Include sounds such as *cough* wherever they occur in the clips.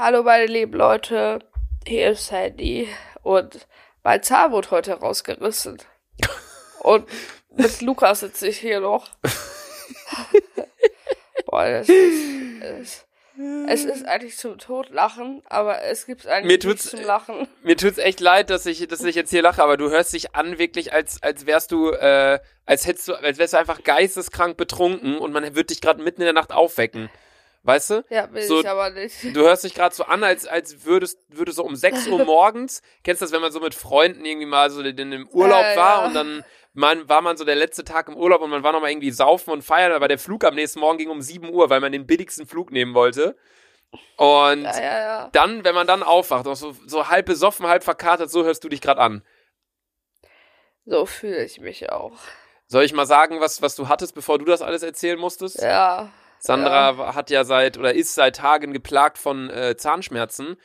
Hallo meine lieben Leute, hier ist Sandy und mein Zahn wurde heute rausgerissen. und mit Lukas sitze ich hier noch. *laughs* Boah, das ist, es, es ist eigentlich zum Totlachen, aber es gibt eigentlich mir zum Lachen. Mir tut's echt leid, dass ich, dass ich jetzt hier lache, aber du hörst dich an wirklich, als, als wärst du, äh, als hättest du, als wärst du einfach geisteskrank betrunken und man würde dich gerade mitten in der Nacht aufwecken. Weißt du? Ja, will so, ich aber nicht. Du hörst dich gerade so an, als, als würdest, würdest so um 6 Uhr *laughs* morgens, kennst du das, wenn man so mit Freunden irgendwie mal so in, im Urlaub Ja, war ja. und dann man, war man so der letzte Tag im Urlaub und man war nochmal irgendwie saufen und feiern, aber der Flug am nächsten Morgen ging um 7 Uhr, weil man den billigsten Flug nehmen wollte. Und Ja, dann, wenn man dann aufwacht, auch so, so halb besoffen, halb verkatert, so hörst du dich gerade an. So fühle ich mich auch. Soll ich mal sagen, was, was du hattest, bevor du das alles erzählen musstest? Ja. Sandra hat ja seit oder ist seit Tagen geplagt von äh, Zahnschmerzen.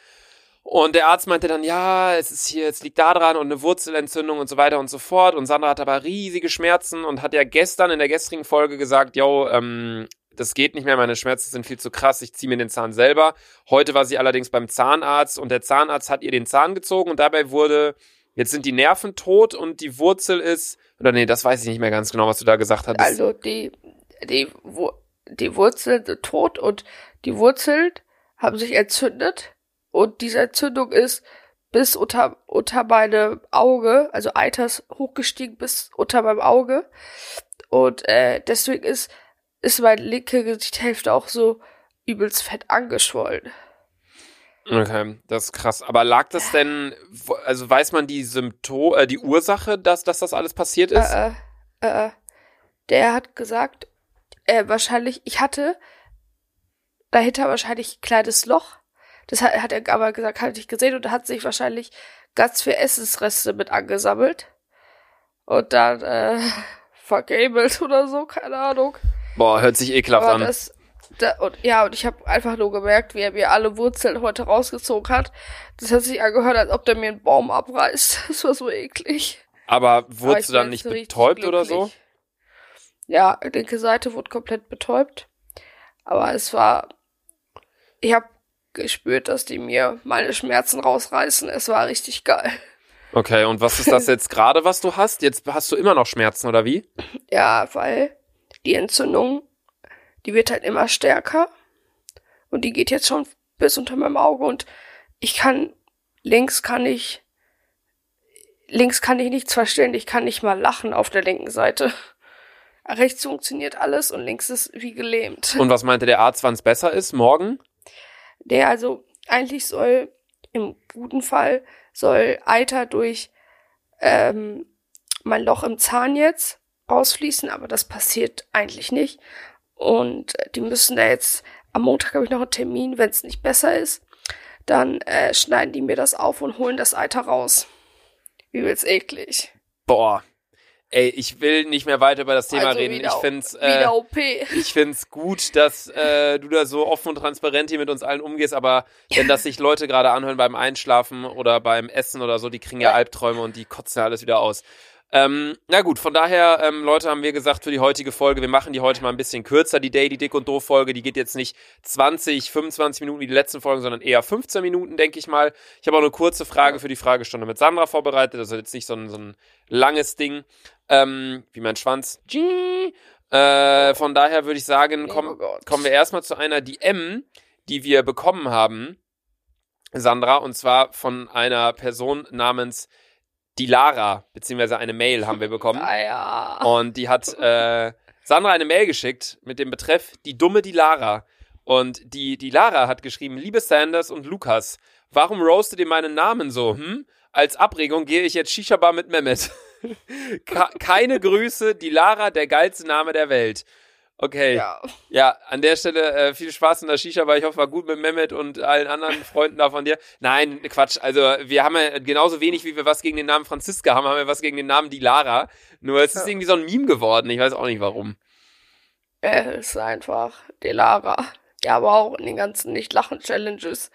Und der Arzt meinte dann, ja, es ist hier, es liegt da dran und eine Wurzelentzündung und so weiter und so fort. Und Sandra hat aber riesige Schmerzen und hat ja gestern in der gestrigen Folge gesagt, yo, ähm, das geht nicht mehr, meine Schmerzen sind viel zu krass, ich ziehe mir den Zahn selber. Heute war sie allerdings beim Zahnarzt und der Zahnarzt hat ihr den Zahn gezogen und dabei wurde, jetzt sind die Nerven tot und die Wurzel ist, oder nee, das weiß ich nicht mehr ganz genau, was du da gesagt hattest. Also die, die, Wu- die Wurzeln sind tot und die Wurzeln haben sich entzündet und diese Entzündung ist bis unter, unter meine Auge, also Eiters hochgestiegen bis unter meinem Auge und äh, deswegen ist, ist meine linke Gesichtshälfte auch so übelst fett angeschwollen. Okay, das ist krass. Aber lag das denn, also weiß man die Symptome, äh, die Ursache, dass, dass das alles passiert ist? Äh, äh, äh, der hat gesagt, äh, wahrscheinlich, ich hatte dahinter wahrscheinlich ein kleines Loch. Das hat, hat er aber gesagt, hat ich gesehen und da hat sich wahrscheinlich ganz viel Essensreste mit angesammelt. Und dann, äh, *laughs* vergamelt oder so, keine Ahnung. Boah, hört sich ekelhaft Aber an. das, da, und ja, und ich habe einfach nur gemerkt, wie er mir alle Wurzeln heute rausgezogen hat. Das hat sich angehört, als ob der mir einen Baum abreißt. *laughs* Das war so eklig. Aber wurdest du dann nicht betäubt oder so? Ja, linke Seite wurde komplett betäubt. Aber es war. Ich habe gespürt, dass die mir meine Schmerzen rausreißen. Es war richtig geil. Okay, und was ist das jetzt *laughs* gerade, was du hast? Jetzt hast du immer noch Schmerzen, oder wie? Ja, weil die Entzündung, die wird halt immer stärker. Und die geht jetzt schon bis unter meinem Auge. Und ich kann, links kann ich, links kann ich nichts verstehen. Ich kann nicht mal lachen auf der linken Seite. Rechts funktioniert alles und links ist wie gelähmt. Und was meinte der Arzt, wann es besser ist? Morgen? Der also eigentlich soll im guten Fall soll Eiter durch ähm, mein Loch im Zahn jetzt rausfließen, aber das passiert eigentlich nicht. Und äh, die müssen da jetzt am Montag habe ich noch einen Termin, wenn es nicht besser ist, dann äh, schneiden die mir das auf und holen das Eiter raus. Übelst eklig. Boah. Ey, ich will nicht mehr weiter über das Thema Also reden. ich find's, äh, *laughs* ich find's gut, dass äh, du da so offen und transparent hier mit uns allen umgehst, aber wenn das sich Leute gerade anhören beim Einschlafen oder beim Essen oder so, die kriegen ja Albträume und die kotzen ja alles wieder aus. Ähm, na gut, von daher, ähm, Leute, haben wir gesagt für die heutige Folge, wir machen die heute mal ein bisschen kürzer, die Daily Dick und Doof Folge. Die geht jetzt nicht 20, 25 Minuten wie die letzten Folgen, sondern eher 15 Minuten, denke ich mal. Ich habe auch eine kurze Frage für die Fragestunde mit Sandra vorbereitet, also jetzt nicht so ein, so ein langes Ding, ähm, wie mein Schwanz. Äh, von daher würde ich sagen, komm, Oh Gott. kommen wir erstmal zu einer DM, die wir bekommen haben, Sandra, und zwar von einer Person namens die Lara, beziehungsweise eine Mail haben wir bekommen. *laughs* Ah ja. Und die hat äh, Sandra eine Mail geschickt mit dem Betreff Die dumme die Lara. Und die, die Lara hat geschrieben, liebe Sanders und Lukas, warum roastet ihr meinen Namen so? Hm? Als Abregung gehe ich jetzt Shisha-Bar mit Mehmet. *laughs* Keine Grüße, die Lara, der geilste Name der Welt. Okay. Ja. Ja, an der Stelle äh, viel Spaß in der Shisha, weil ich hoffe, war gut mit Mehmet und allen anderen Freunden da von dir. Nein, Quatsch. Also wir haben ja genauso wenig, wie wir was gegen den Namen Franziska haben, haben wir was gegen den Namen die Lara. Nur es ist Ja. irgendwie so ein Meme geworden. Ich weiß auch nicht warum. Es ist einfach die Lara. Ja, aber auch in den ganzen Nicht-Lachen-Challenges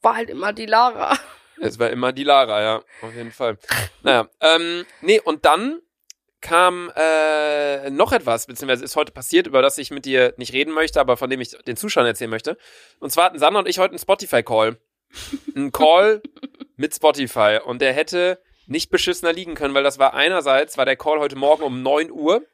war halt immer die Lara. Es war immer die Lara, ja, auf jeden Fall. Naja, ähm, nee, und dann kam äh, noch etwas, beziehungsweise ist heute passiert, über das ich mit dir nicht reden möchte, aber von dem ich den Zuschauern erzählen möchte. Und zwar hatten Sandra und ich heute einen Spotify-Call. Ein Call *laughs* mit Spotify. Und der hätte nicht beschissener liegen können, weil das war einerseits, war der Call heute Morgen um 9 Uhr.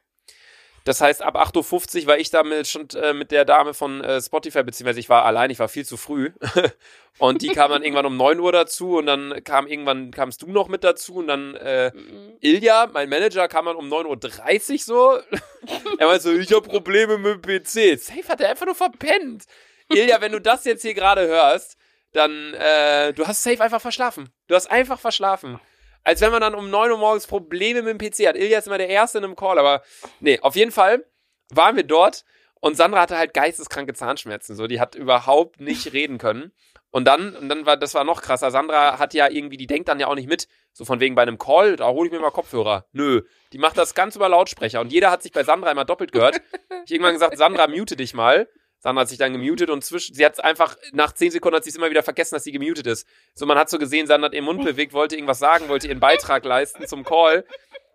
Das heißt, ab 8.50 Uhr war ich damit schon äh, mit der Dame von äh, Spotify, beziehungsweise ich war allein, ich war viel zu früh. *laughs* und die kam dann irgendwann um 9 Uhr dazu und dann kam irgendwann, kamst du noch mit dazu und dann äh, mhm. Ilja, mein Manager, kam dann um 9.30 Uhr so. *laughs* er meinte so, ich habe Probleme mit dem PC. Safe hat er einfach nur verpennt. Ilja, wenn du das jetzt hier gerade hörst, dann, äh, du hast safe einfach verschlafen. Du hast einfach verschlafen als wenn man dann um 9 Uhr morgens Probleme mit dem PC hat. Ilja ist immer der Erste in einem Call, aber nee, auf jeden Fall waren wir dort und Sandra hatte halt geisteskranke Zahnschmerzen, so, die hat überhaupt nicht *laughs* reden können. Und dann, und dann war, das war noch krasser. Sandra hat ja irgendwie, die denkt dann ja auch nicht mit. So von wegen bei einem Call, da hole ich mir mal Kopfhörer. Nö. Die macht das ganz über Lautsprecher. Und jeder hat sich bei Sandra immer doppelt gehört. Ich irgendwann gesagt, Sandra, mute dich mal. Sandra hat sich dann gemutet und zwischen, sie hat einfach, nach zehn Sekunden hat sie es immer wieder vergessen, dass sie gemutet ist. So, man hat so gesehen, Sandra hat ihren Mund *laughs* bewegt, wollte irgendwas sagen, wollte ihren Beitrag leisten zum Call.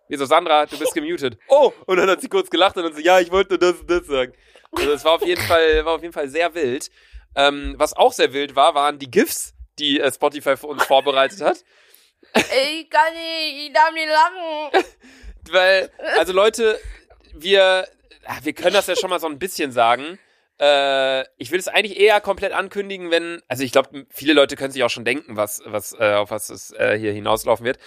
Wir so, Sandra, du bist gemutet. Oh! Und dann hat sie kurz gelacht und dann so, ja, ich wollte das und das sagen. Also, das war auf jeden Fall, war auf jeden Fall sehr wild. Ähm, was auch sehr wild war, waren die GIFs, die äh, Spotify für uns vorbereitet hat. Ich kann nicht, ich darf nicht lachen. *laughs* Weil, also Leute, wir, wir können das ja schon mal so ein bisschen sagen. Äh, ich will es eigentlich eher komplett ankündigen, wenn, also ich glaube, viele Leute können sich auch schon denken, was, was, äh, auf was es äh, hier hinauslaufen wird.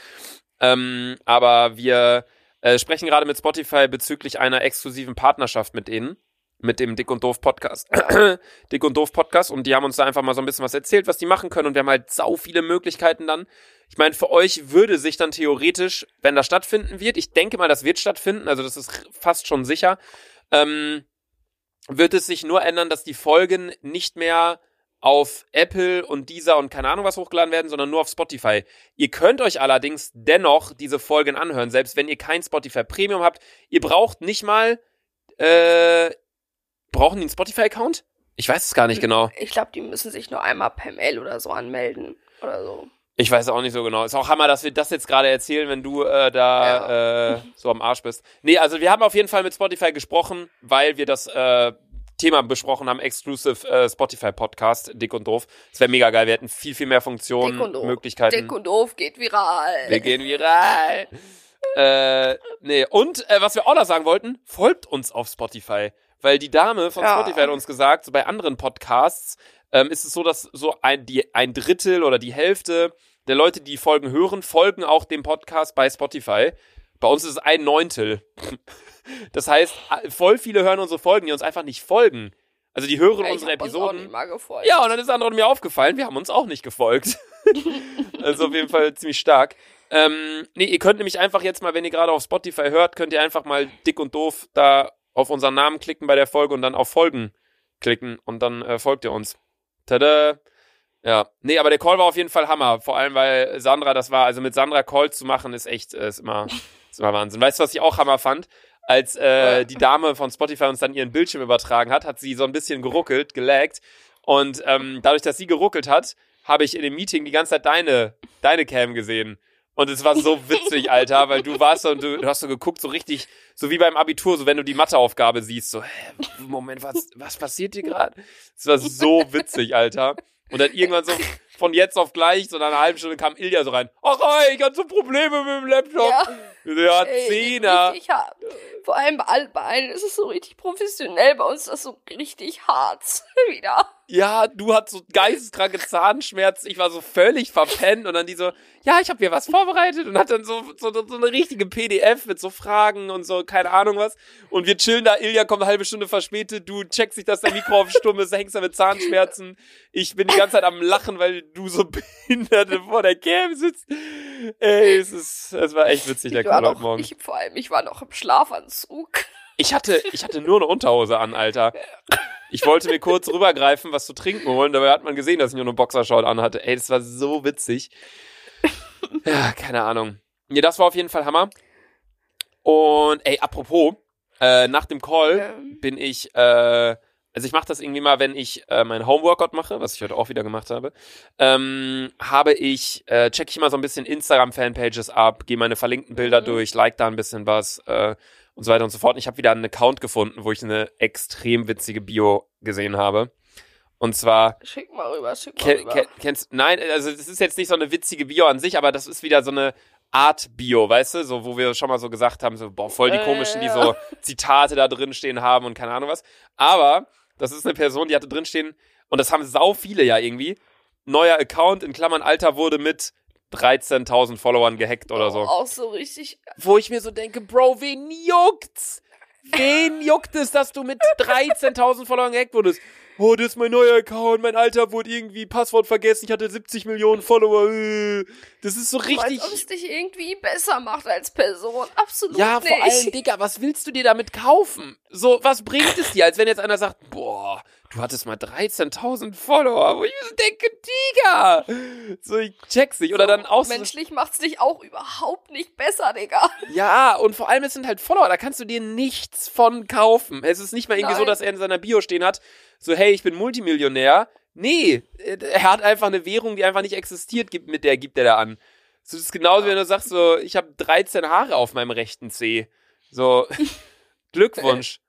Ähm, aber wir äh, sprechen gerade mit Spotify bezüglich einer exklusiven Partnerschaft mit denen, mit dem Dick und Doof Podcast, *coughs* Dick und Doof Podcast und die haben uns da einfach mal so ein bisschen was erzählt, was die machen können und wir haben halt sau viele Möglichkeiten dann. Ich meine, für euch würde sich dann theoretisch, wenn das stattfinden wird, ich denke mal, das wird stattfinden, also das ist fast schon sicher, ähm, wird es sich nur ändern, dass die Folgen nicht mehr auf Apple und Deezer und keine Ahnung was hochgeladen werden, sondern nur auf Spotify. Ihr könnt euch allerdings dennoch diese Folgen anhören, selbst wenn ihr kein Spotify Premium habt. Ihr braucht nicht mal, äh, brauchen die einen Spotify-Account? Ich weiß es gar nicht genau. Ich glaube, die müssen sich nur einmal per Mail oder so anmelden oder so. Ich weiß auch nicht so genau. Ist auch Hammer, dass wir das jetzt gerade erzählen, wenn du äh, da ja. äh, so am Arsch bist. Nee, also wir haben auf jeden Fall mit Spotify gesprochen, weil wir das äh, Thema besprochen haben, Exclusive äh, Spotify Podcast, Dick und Doof. Das wäre mega geil. Wir hätten viel, viel mehr Funktionen, Dick Möglichkeiten. Dick und Doof geht viral. Wir gehen viral. äh, nee, und äh, was wir auch noch sagen wollten, folgt uns auf Spotify. Weil die Dame von ja. Spotify hat uns gesagt, so bei anderen Podcasts ähm, ist es so, dass so ein, die, ein Drittel oder die Hälfte der Leute, die Folgen hören, folgen auch dem Podcast bei Spotify. Bei uns ist es ein Neuntel. *laughs* Das heißt, voll viele hören unsere Folgen, die uns einfach nicht folgen. Also die hören ja, unsere Episoden. Ja, und dann ist andere mir aufgefallen, wir haben uns auch nicht gefolgt. *laughs* also auf jeden Fall ziemlich stark. Ähm, nee, ihr könnt nämlich einfach jetzt mal, wenn ihr gerade auf Spotify hört, könnt ihr einfach mal dick und doof da auf unseren Namen klicken bei der Folge und dann auf Folgen klicken und dann äh, folgt ihr uns. Tada! Ja, nee, aber der Call war auf jeden Fall Hammer. Vor allem, weil Sandra, das war, also mit Sandra Calls zu machen, ist echt, äh, ist immer, *laughs* ist immer Wahnsinn. Weißt du, was ich auch Hammer fand? Als äh, die Dame von Spotify uns dann ihren Bildschirm übertragen hat, hat sie so ein bisschen geruckelt, gelaggt. Und ähm, dadurch, dass sie geruckelt hat, habe ich in dem Meeting die ganze Zeit deine, deine Cam gesehen. Und es war so *laughs* witzig, Alter, weil du warst und du, du hast so geguckt, so richtig, so wie beim Abitur, so wenn du die Matheaufgabe siehst, so, hä, Moment, was, was passiert hier gerade? Es war so witzig, Alter. Und dann irgendwann so von jetzt auf gleich, so nach einer halben Stunde kam Ilja so rein. Ach ey, ich hatte so Probleme mit dem Laptop. Ja, ja Zehner. Ich hab, vor allem bei, bei allen ist es so richtig professionell, bei uns ist das so richtig hart *laughs* wieder ja, du hast so geisteskranke Zahnschmerzen, ich war so völlig verpennt und dann die so, ja, ich habe hier was vorbereitet und hat dann so, so, so eine richtige PDF mit so Fragen und so, keine Ahnung was. Und wir chillen da, Ilja kommt eine halbe Stunde verspätet, du checkst dich, dass dein Mikro auf stumm ist, hängst da mit Zahnschmerzen. Ich bin die ganze Zeit am Lachen, weil du so *laughs* behinderte vor der Cam sitzt. Ey, es ist, es war echt witzig, der Morgen. Ich, vor allem, ich war noch im Schlafanzug. Ich hatte, ich hatte nur eine Unterhose an, Alter. Ich wollte mir kurz rübergreifen, was zu trinken holen, dabei hat man gesehen, dass ich nur eine Boxershort anhatte. Ey, das war so witzig. Ja, keine Ahnung. Nee, das war auf jeden Fall Hammer. Und ey, apropos, äh, nach dem Call ja. bin ich äh, also ich mache das irgendwie mal, wenn ich äh, mein Homeworkout mache, was ich heute auch wieder gemacht habe, ähm, habe ich, äh, check ich mal so ein bisschen Instagram-Fanpages ab, gehe meine verlinkten Bilder Mhm. durch, like da ein bisschen was äh, und so weiter und so fort. Und ich habe wieder einen Account gefunden, wo ich eine extrem witzige Bio gesehen habe. Und zwar Schick mal rüber, schick mal rüber. ke kennst nein, also das ist jetzt nicht so eine witzige Bio an sich, aber das ist wieder so eine Art Bio, weißt du, so wo wir schon mal so gesagt haben, so boah, voll die komischen, die so *laughs* Zitate da drin stehen haben und keine Ahnung was. Aber das ist eine Person, die hatte drin stehen und das haben sau viele ja irgendwie. Neuer Account in Klammern Alter wurde mit 13.000 Followern gehackt oder so. Auch so richtig. Wo ich mir so denke, Bro, wen juckt's? Wen juckt es, dass du mit 13.000 Followern gehackt wurdest? Oh, das ist mein neuer Account, mein Alter wurde irgendwie Passwort vergessen, ich hatte 70 Millionen Follower. äh. Das ist so richtig. Als ob es dich irgendwie besser macht als Person. Absolut Ja, nicht. vor allem, Digga, was willst du dir damit kaufen? So, was bringt es dir, als wenn jetzt einer sagt, boah, du hattest mal 13.000 Follower, wo ich mir so denke, Digga. So, ich check's nicht. Oder dann auch so, Menschlich macht's dich auch überhaupt nicht besser, Digga. Ja, und vor allem, es sind halt Follower, da kannst du dir nichts von kaufen. Es ist nicht mal irgendwie so, Nein. dass er in seiner Bio stehen hat, so, hey, ich bin Multimillionär. Nee, er hat einfach eine Währung, die einfach nicht existiert, gibt, mit der gibt er da an. So, das ist genauso, wenn du sagst, so, ich habe 13 Haare auf meinem rechten Zeh. So, *laughs* Glückwunsch.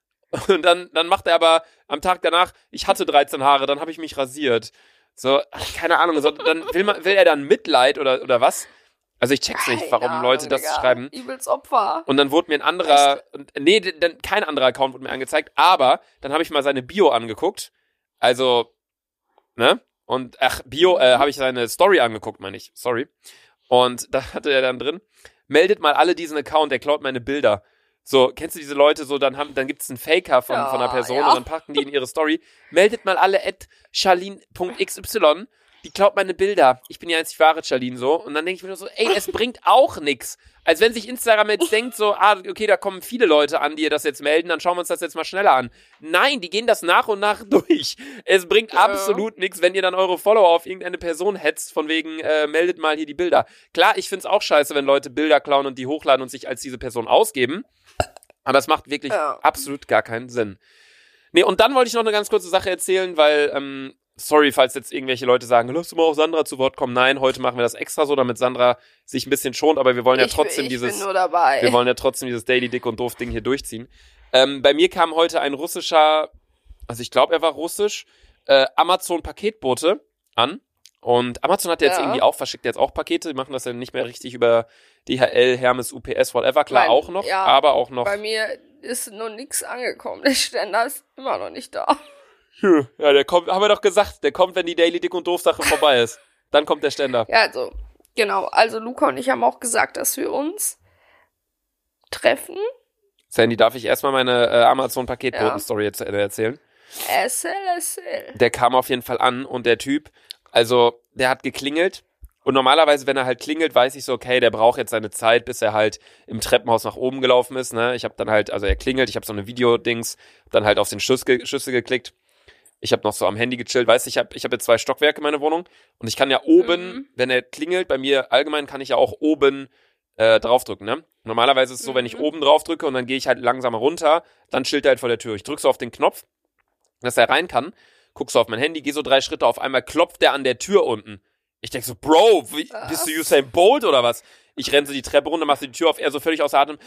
Und dann, dann macht er aber am Tag danach, ich hatte 13 Haare, dann habe ich mich rasiert. So, keine Ahnung, so, dann will, man, will er dann Mitleid oder, oder was? Also ich check's nicht, warum Ahnung, Leute das Digga. schreiben. Übels Opfer. Und dann wurde mir ein anderer, und- nee, dann kein anderer Account wurde mir angezeigt, aber dann habe ich mal seine Bio angeguckt. Also, ne? Und ach, Bio, äh, habe ich seine Story angeguckt, meine ich. Sorry. Und da *laughs* hatte er dann drin, meldet mal alle diesen Account, der klaut meine Bilder. So, kennst du diese Leute so, dann haben, dann gibt's einen Faker von, Ja, von einer Person ja. und dann packen die in ihre Story, meldet mal alle at charlene.xy, die klaut meine Bilder. Ich bin ja einzig wahre Charlene so. Und dann denke ich mir nur so, ey, es bringt auch nix. Als wenn sich Instagram jetzt denkt so, ah, okay, da kommen viele Leute an, die ihr das jetzt melden, dann schauen wir uns das jetzt mal schneller an. Nein, die gehen das nach und nach *laughs* durch. Es bringt Ja. absolut nichts, wenn ihr dann eure Follower auf irgendeine Person hetzt, von wegen, äh, meldet mal hier die Bilder. Klar, ich find's auch scheiße, wenn Leute Bilder klauen und die hochladen und sich als diese Person ausgeben. Aber es macht wirklich Ja. absolut gar keinen Sinn. Nee, und dann wollte ich noch eine ganz kurze Sache erzählen, weil, ähm, sorry, falls jetzt irgendwelche Leute sagen, lass du mal auch Sandra zu Wort kommen. Nein, heute machen wir das extra so, damit Sandra sich ein bisschen schont, aber wir wollen ja ich, trotzdem ich dieses, bin nur dabei. wir wollen ja trotzdem dieses Daily Dick und Doof Ding hier durchziehen. Ähm, bei mir kam heute ein russischer, also ich glaube, er war russisch, äh, Amazon-Paketbote an. Und Amazon hat ja jetzt irgendwie auch, verschickt jetzt auch Pakete, die machen das ja nicht mehr richtig über DHL, Hermes, UPS, whatever, klar Mein- auch noch, ja, aber auch noch Bei mir ist noch nichts angekommen. Der Ständer ist immer noch nicht da. Hm, Ja, der kommt, haben wir doch gesagt, der kommt, wenn die Daily Dick und Doof Sache vorbei ist. Dann kommt der Ständer. Ja, also, genau. Also, Luca und ich haben auch gesagt, dass wir uns treffen. Sandy, darf ich erstmal meine äh, Amazon-Paketboten-Story jetzt äh, erzählen? SLSL. Der kam auf jeden Fall an und der Typ, also der hat geklingelt. Und normalerweise, wenn er halt klingelt, weiß ich so, okay, der braucht jetzt seine Zeit, bis er halt im Treppenhaus nach oben gelaufen ist. Ne? Ich habe dann halt, also er klingelt, ich habe so eine Videodings, dann halt auf den Schuss ge Schüsse geklickt. Ich habe noch so am Handy gechillt, weißt du, ich habe ich hab jetzt zwei Stockwerke in meiner Wohnung und ich kann ja oben, Mhm. wenn er klingelt, bei mir allgemein kann ich ja auch oben äh, draufdrücken, ne? Normalerweise ist es so, wenn ich Mhm. oben drauf drücke und dann gehe ich halt langsamer runter, dann chillt er halt vor der Tür. Ich drücke so auf den Knopf, dass er rein kann, guck so auf mein Handy, gehe so drei Schritte, auf einmal klopft er an der Tür unten. Ich denk so, Bro, wie, bist du? Usain Bolt oder was? Ich renn so die Treppe runter, mach so die Tür auf, er so völlig außer Atem.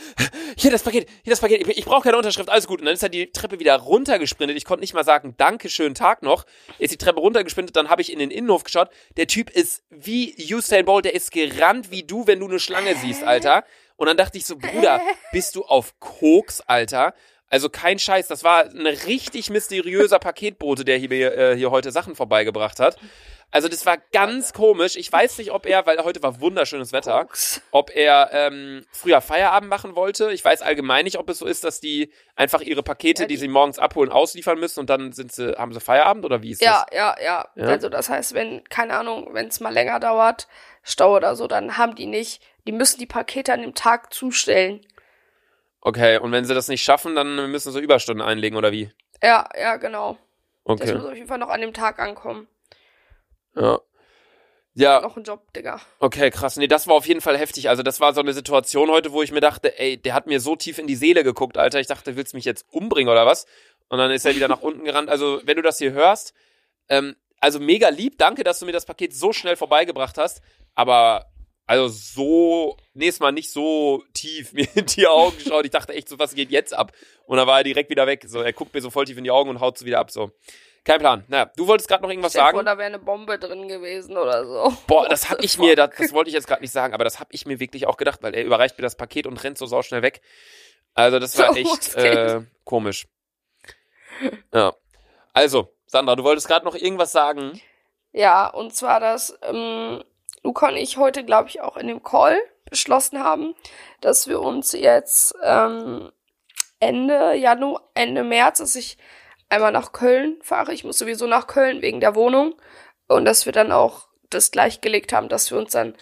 Hier das Paket, hier das Paket, ich, ich brauche keine Unterschrift, alles gut. Und dann ist er die Treppe wieder runtergesprintet. Ich konnte nicht mal sagen, danke, schönen Tag noch. Ist die Treppe runtergesprintet, dann habe ich in den Innenhof geschaut. Der Typ ist wie Usain Bolt, der ist gerannt wie du, wenn du eine Schlange siehst, Alter. Und dann dachte ich so, Bruder, bist du auf Koks, Alter? Also kein Scheiß, das war ein richtig mysteriöser Paketbote, der hier, äh, hier heute Sachen vorbeigebracht hat. Also das war ganz komisch. Ich weiß nicht, ob er, weil heute war wunderschönes Wetter, ob er ähm, früher Feierabend machen wollte. Ich weiß allgemein nicht, ob es so ist, dass die einfach ihre Pakete, Ja, die die- sie morgens abholen, ausliefern müssen und dann sind sie, haben sie Feierabend oder wie ist Ja, ja, ja, Ja? Also, das heißt, wenn, keine Ahnung, wenn es mal länger dauert, Stau oder so, dann haben die nicht, die müssen die Pakete an dem Tag zustellen. das? Okay, und wenn sie das nicht schaffen, dann müssen sie Überstunden einlegen oder wie? Ja, ja, genau. Das Okay. muss auf jeden Fall noch an dem Tag ankommen. Ja. Ja, Noch ein Job, Digga. Okay, krass. Nee, das war auf jeden Fall heftig. Also das war so eine Situation heute, wo ich mir dachte, ey, der hat mir so tief in die Seele geguckt, Alter. Ich dachte, willst du mich jetzt umbringen oder was? Und dann ist er wieder nach unten gerannt. Also, wenn du das hier hörst, ähm, also mega lieb, danke, dass du mir das Paket so schnell vorbeigebracht hast. Aber also so, nächstes Mal nicht so tief mir in die Augen geschaut. Ich dachte echt so, was geht jetzt ab? Und dann war er direkt wieder weg. So, er guckt mir so voll tief in die Augen und haut so wieder ab. So, kein Plan. Naja, du wolltest gerade noch irgendwas sagen? Vor, da wäre eine Bombe drin gewesen oder so. Boah, das *laughs* hab ich mir, das, das wollte ich jetzt gerade nicht sagen, aber das hab ich mir wirklich auch gedacht, weil er überreicht mir das Paket und rennt so sauschnell weg. Also das war *laughs* echt äh, komisch. Ja. Also, Sandra, du wolltest gerade noch irgendwas sagen. Ja, und zwar, dass ähm, Luca und ich heute, glaube ich, auch in dem Call beschlossen haben, dass wir uns jetzt ähm, Ende Januar, Ende März, dass ich einmal nach Köln fahre. Ich muss sowieso nach Köln wegen der Wohnung. Und dass wir dann auch das gleichgelegt haben, dass wir uns dann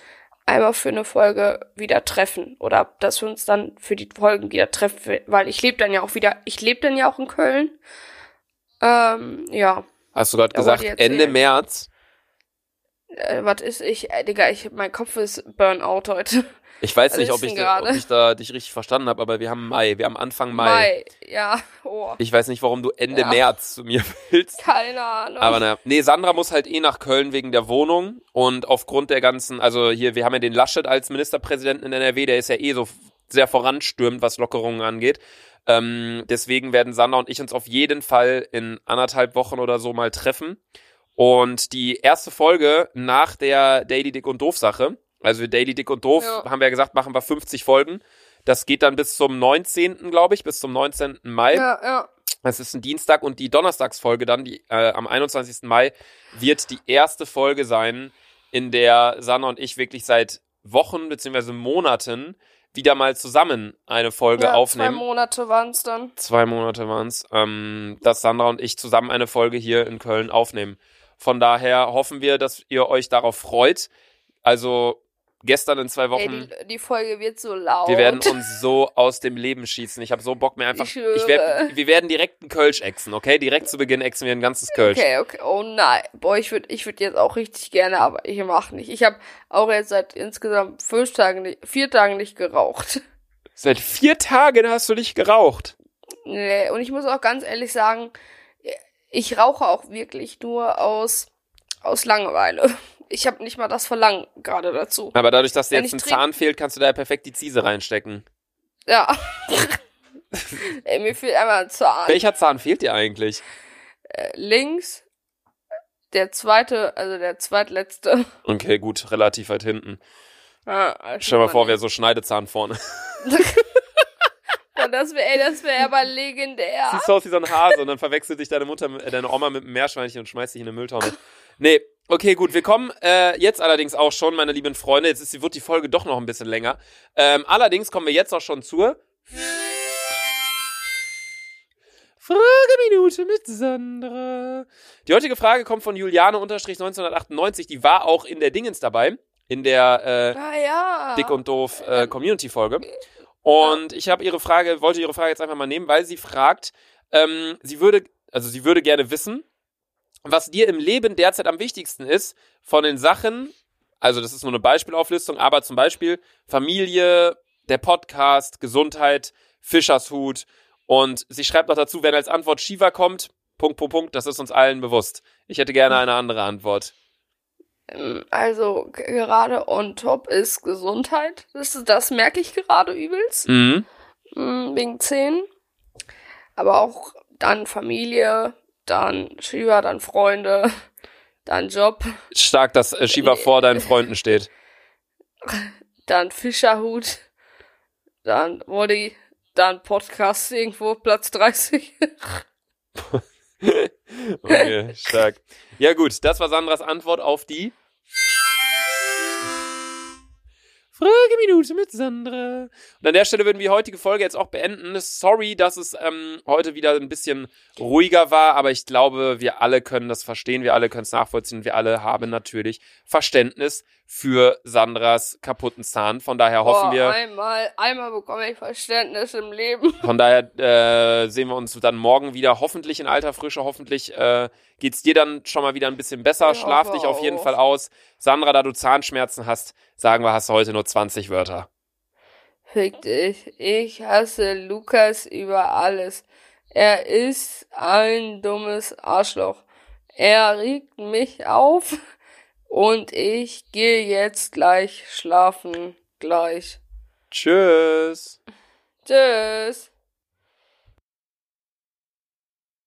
einmal für eine Folge wieder treffen. Oder dass wir uns dann für die Folgen wieder treffen. Weil ich lebe dann ja auch wieder, ich lebe dann ja auch in Köln. Ähm, ja. Hast du gerade gesagt, Ende März? Äh, was ist ich? Äh, Digga, ich, mein Kopf ist Burnout heute. Ich weiß nicht, ob ich, da, ob ich da dich richtig verstanden habe, aber wir haben Mai. Wir haben Anfang Mai. Mai, ja. Oh. Ich weiß nicht, warum du Ende ja. März zu mir *laughs* willst. Keine Ahnung. Aber naja. Nee, Sandra muss halt eh nach Köln wegen der Wohnung und aufgrund der ganzen, also hier, wir haben ja den Laschet als Ministerpräsidenten in NRW, der ist ja eh so sehr voranstürmend, was Lockerungen angeht. Ähm, deswegen werden Sandra und ich uns auf jeden Fall in anderthalb Wochen oder so mal treffen. Und die erste Folge nach der Daily Dick und Doof Sache, also Daily Dick und Doof, ja. haben wir ja gesagt, machen wir 50 Folgen. Das geht dann bis zum 19., glaube ich, bis zum 19. Mai. Ja, ja. Das ist ein Dienstag und die Donnerstagsfolge dann, die äh, am 21. Mai, wird die erste Folge sein, in der Sanna und ich wirklich seit Wochen bzw. Monaten wieder mal zusammen eine Folge ja, aufnehmen. Zwei Monate waren es dann. Zwei Monate waren es, ähm, dass Sandra und ich zusammen eine Folge hier in Köln aufnehmen. Von daher hoffen wir, dass ihr euch darauf freut. Also gestern in zwei Wochen. Ey, die, die, Folge wird so laut. Wir werden uns so aus dem Leben schießen. Ich habe so Bock mir einfach. Ich, ich werd, wir werden direkt einen Kölsch exen, okay? Direkt zu Beginn exen wir ein ganzes Kölsch. Okay, okay. Oh nein. Boah, ich würde ich würd jetzt auch richtig gerne, aber ich mach nicht. Ich habe auch jetzt seit insgesamt fünf Tagen, vier Tagen nicht geraucht. Seit vier Tagen hast du nicht geraucht? Nee, und ich muss auch ganz ehrlich sagen, ich rauche auch wirklich nur aus, aus Langeweile ich habe nicht mal das Verlangen gerade dazu. Aber dadurch, dass dir jetzt ein Zahn fehlt, kannst du da ja perfekt die Ziese reinstecken. Ja. *laughs* Ey, mir fehlt einmal ein Zahn. Welcher Zahn fehlt dir eigentlich? Äh, links. Der zweite, also der zweitletzte. Okay, gut, relativ weit hinten. Ah, Stell dir mal vor, wer so Schneidezahn vorne. *laughs* das wäre, ey, das wäre aber legendär. Siehst du aus wie so ein Hase und dann verwechselt dich deine Mutter, äh, deine Oma mit einem Meerschweinchen und schmeißt dich in eine Mülltonne. Nee, Okay, gut, wir kommen äh, jetzt allerdings auch schon, meine lieben Freunde, jetzt ist, wird die Folge doch noch ein bisschen länger. Ähm, allerdings kommen wir jetzt auch schon zur Frageminute mit Sandra. Die heutige Frage kommt von Juliane-1998, die war auch in der Dingens dabei, in der äh, ah, ja. Dick und Doof äh, Community-Folge. Und ich habe ihre Frage, wollte ihre Frage jetzt einfach mal nehmen, weil sie fragt, ähm, sie würde, also sie würde gerne wissen, was dir im Leben derzeit am wichtigsten ist von den Sachen, also das ist nur eine Beispielauflistung, aber zum Beispiel Familie, der Podcast, Gesundheit, Fischershut und sie schreibt noch dazu, wenn als Antwort Shiva kommt, Punkt, Punkt, Punkt, das ist uns allen bewusst. Ich hätte gerne eine andere Antwort. Also gerade on top ist Gesundheit. Das, das merke ich gerade übelst. Mhm. Mm, wegen Zähnen. Aber auch dann Familie, dann Shiva, dann Freunde, *laughs* dann Job. Stark, dass äh, Shiva vor deinen Freunden steht. *laughs* Dann Fischerhut, dann Molly, dann Podcast irgendwo, Platz 30. *laughs* okay, stark. Ja gut, das war Sandras Antwort auf die Frageminute mit Sandra. Und an der Stelle würden wir die heutige Folge jetzt auch beenden. Sorry, dass es ähm, heute wieder ein bisschen ruhiger war, aber ich glaube, wir alle können das verstehen, wir alle können es nachvollziehen. Wir alle haben natürlich Verständnis für Sandras kaputten Zahn. Von daher hoffen Boah, wir. Einmal, einmal bekomme ich Verständnis im Leben. *laughs* Von daher äh, sehen wir uns dann morgen wieder, hoffentlich in alter Frische. Hoffentlich äh, geht's dir dann schon mal wieder ein bisschen besser. Ich Schlaf dich auf jeden Fall aus. Sandra, da du Zahnschmerzen hast, sagen wir, hast du heute nur 20 Wörter. Fick dich. Ich hasse Lukas über alles. Er ist ein dummes Arschloch. Er regt mich auf und ich gehe jetzt gleich schlafen. Gleich. Tschüss. Tschüss.